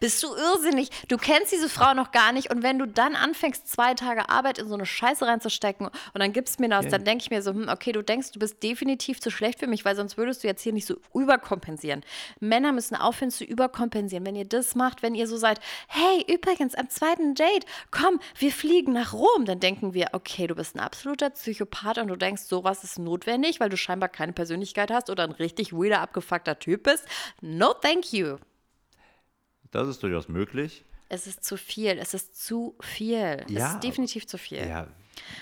Bist du irrsinnig? Du kennst diese Frau noch gar nicht. Und wenn du dann anfängst, zwei Tage Arbeit in so eine Scheiße reinzustecken und dann gibst du mir das, yeah. dann denke ich mir so, hm, okay, du denkst, du bist definitiv zu schlecht für mich, weil sonst würdest du jetzt hier nicht so überkompensieren. Männer müssen aufhören zu überkompensieren. Wenn ihr das macht, wenn ihr so seid, hey, übrigens, am zweiten Date, komm, wir fliegen nach Rom, dann denken wir, okay, du bist ein absoluter Psychopath und du denkst, sowas ist notwendig, weil du scheinbar scheinbar keine Persönlichkeit hast oder ein richtig weirder, abgefuckter Typ bist. No, thank you. Das ist durchaus möglich. Es ist zu viel. Es ist zu viel. Ja, es ist definitiv zu viel. Ja,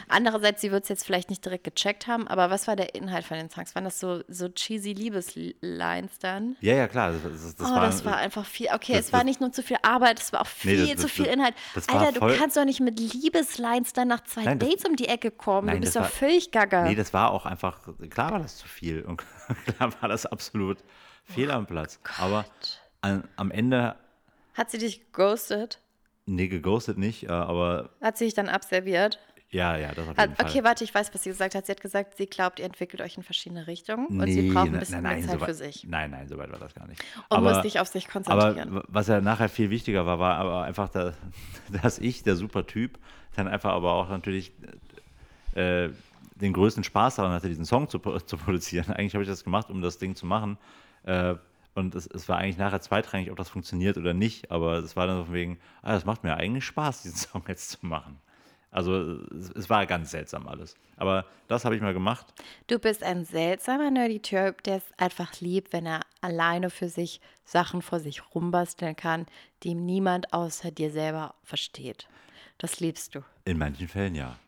Andererseits, sie wird es jetzt vielleicht nicht direkt gecheckt haben, aber was war der Inhalt von den Songs? Waren das so, so cheesy Liebeslines dann? Ja, ja, klar. Das, das, das oh, war, das war einfach viel. Okay, das, es war nicht nur zu viel Arbeit, es war auch viel nee, zu viel Inhalt. Alter, du kannst doch nicht mit Liebeslines dann nach zwei nein, Dates um die Ecke kommen. Nein, du bist doch völlig gaga. Nee, das war auch einfach, klar war das zu viel und klar war das absolut fehl oh am Platz. Gott. Aber an, am Ende. Hat sie dich geghostet? Nee, geghostet nicht, äh, aber. Hat sie dich dann abserviert? Ja, ja, das auf jeden Okay, warte, ich weiß, was sie gesagt hat. Sie hat gesagt, sie glaubt, ihr entwickelt euch in verschiedene Richtungen nee, und sie braucht ein bisschen nein, nein, mehr Zeit so für sich. Nein, nein, so weit war das gar nicht. Und aber, muss dich auf sich konzentrieren. Aber was ja nachher viel wichtiger war, war aber einfach, da, dass ich, der super Typ, dann einfach aber auch natürlich äh, den größten Spaß daran hatte, diesen Song zu, zu produzieren. Eigentlich habe ich das gemacht, um das Ding zu machen. Äh, und es, es, war eigentlich nachher zweitrangig, ob das funktioniert oder nicht. Aber es war dann so von wegen, ah, das macht mir eigentlich Spaß, diesen Song jetzt zu machen. Also es, war ganz seltsam alles. Aber das habe ich mal gemacht. Du bist ein seltsamer Nerdy-Typ, der es einfach liebt, wenn er alleine für sich Sachen vor sich rumbasteln kann, die niemand außer dir selber versteht. Das liebst du. In manchen Fällen ja.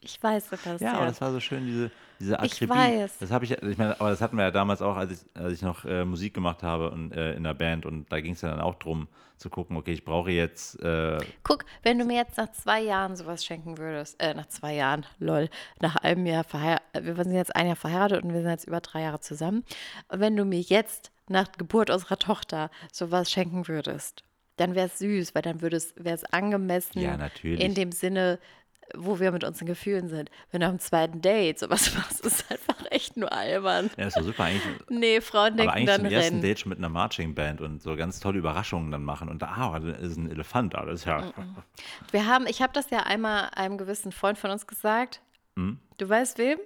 Ich weiß das. Ja, aber das war so schön, diese, diese Ich Akribie. weiß. Das habe ich, ich meine, aber das hatten wir ja damals auch, als ich, als ich noch äh, Musik gemacht habe und äh, in der Band und da ging es ja dann auch drum zu gucken, okay, ich brauche jetzt äh, Guck, wenn du mir jetzt nach zwei Jahren sowas schenken würdest, äh, nach zwei Jahren, lol, nach einem Jahr verheiratet, wir sind jetzt ein Jahr verheiratet und wir sind jetzt über drei Jahre zusammen. Wenn du mir jetzt nach Geburt unserer Tochter sowas schenken würdest, dann wäre es süß, weil dann wäre es angemessen Ja, natürlich. in dem Sinne, wo wir mit unseren Gefühlen sind. Wenn du am zweiten Date sowas machst, ist es einfach echt nur albern. ja, ist doch super eigentlich. Nee, Frauen Aber denken eigentlich dann zum ersten rennen. Date schon mit einer Marching Band und so ganz tolle Überraschungen dann machen und da, ah, da ist ein Elefant ist ja. Wir haben, ich habe das ja einmal einem gewissen Freund von uns gesagt. Hm? Du weißt wem?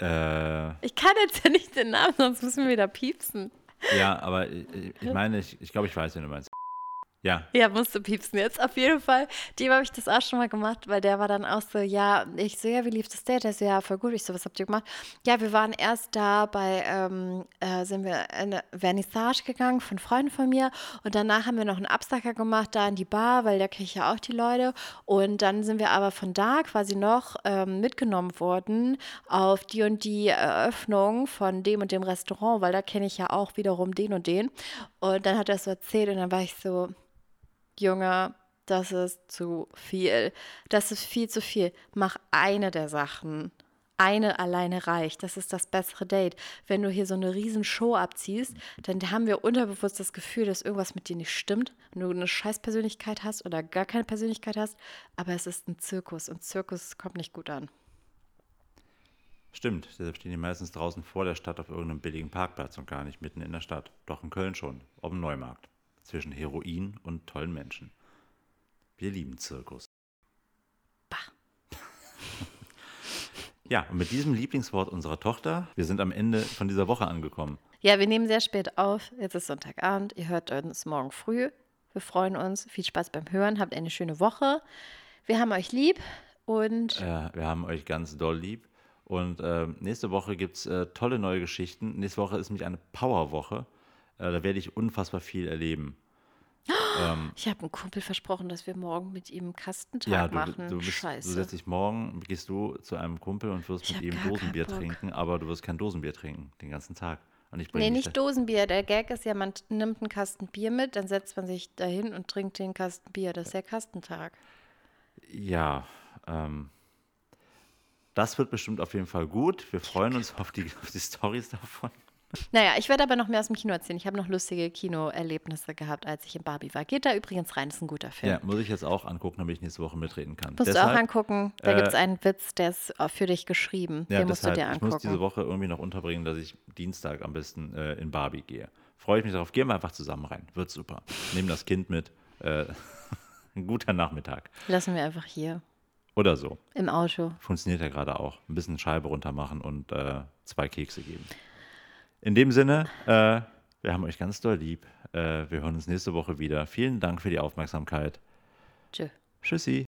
Äh, Ich kann jetzt ja nicht den Namen, sonst müssen wir wieder piepsen. ja, aber ich, ich meine, ich, ich glaube, ich weiß, wen du meinst. Ja, Ja, musst du piepsen jetzt. Auf jeden Fall. Dem habe ich das auch schon mal gemacht, weil der war dann auch so, ja, ich so, ja, wie lief das Date? Der so, ja, voll gut. Ich so, was habt ihr gemacht? Ja, wir waren erst da bei, ähm, äh, sind wir in eine Vernissage gegangen von Freunden von mir und danach haben wir noch einen Absacker gemacht da in die Bar, weil da kenne ich ja auch die Leute und dann sind wir aber von da quasi noch ähm, mitgenommen worden auf die und die Eröffnung von dem und dem Restaurant, weil da kenne ich ja auch wiederum den und den und dann hat er so erzählt und dann war ich so, Junge, das ist zu viel. Das ist viel zu viel. Mach eine der Sachen. Eine alleine reicht. Das ist das bessere Date. Wenn du hier so eine riesen Show abziehst, dann haben wir unterbewusst das Gefühl, dass irgendwas mit dir nicht stimmt. Wenn du eine scheiß Persönlichkeit hast oder gar keine Persönlichkeit hast. Aber es ist ein Zirkus und Zirkus kommt nicht gut an. stimmt. Deshalb stehen die meistens draußen vor der Stadt auf irgendeinem billigen Parkplatz und gar nicht mitten in der Stadt. Doch in Köln schon, auf dem Neumarkt. Zwischen Heroin und tollen Menschen. Wir lieben Zirkus. Bah. Ja, und mit diesem Lieblingswort unserer Tochter, wir sind am Ende von dieser Woche angekommen. Ja, wir nehmen sehr spät auf. Jetzt ist Sonntagabend. Ihr hört uns morgen früh. Wir freuen uns. Viel Spaß beim Hören. Habt eine schöne Woche. Wir haben euch lieb und Äh, wir haben euch ganz doll lieb. Und äh, nächste Woche gibt es äh, tolle neue Geschichten. Nächste Woche ist nämlich eine Powerwoche. Äh, da werde ich unfassbar viel erleben. ich habe einem Kumpel versprochen, dass wir morgen mit ihm einen Kastentag Ja, du, machen. du, bist, du Scheiße. setzt dich morgen, gehst du zu einem Kumpel und wirst Ich mit ihm Dosenbier trinken, aber du wirst kein Dosenbier trinken den ganzen Tag. Und ich Nee, nicht Dosenbier. Der Gag ist ja, man nimmt einen Kasten Bier mit, dann setzt man sich dahin und trinkt den Kasten Bier. Das ist der Kastentag. Ja, ähm, das wird bestimmt auf jeden Fall gut. Wir freuen uns auf die, auf die Stories davon. Naja, ich werde aber noch mehr aus dem Kino erzählen. Ich habe noch lustige Kinoerlebnisse gehabt, als ich in Barbie war. Geht da übrigens rein, ist ein guter Film. Ja, muss ich jetzt auch angucken, damit ich nächste Woche mitreden kann. Musst du auch angucken. Da äh, gibt es einen Witz, der ist auch für dich geschrieben. Ja, Den musst deshalb, du dir ich muss diese angucken. Woche irgendwie noch unterbringen, dass ich Dienstag am besten äh, in Barbie gehe. Freue ich mich darauf. Gehen wir einfach zusammen rein. Wird super. Nehmen das Kind mit. Äh, ein guter Nachmittag. Lassen wir einfach hier Oder so. im Auto. Funktioniert ja gerade auch. Ein bisschen Scheibe runter machen und äh, zwei Kekse geben. In dem Sinne, äh, wir haben euch ganz doll lieb. Äh, wir hören uns nächste Woche wieder. Vielen Dank für die Aufmerksamkeit. Tschö. Tschüssi.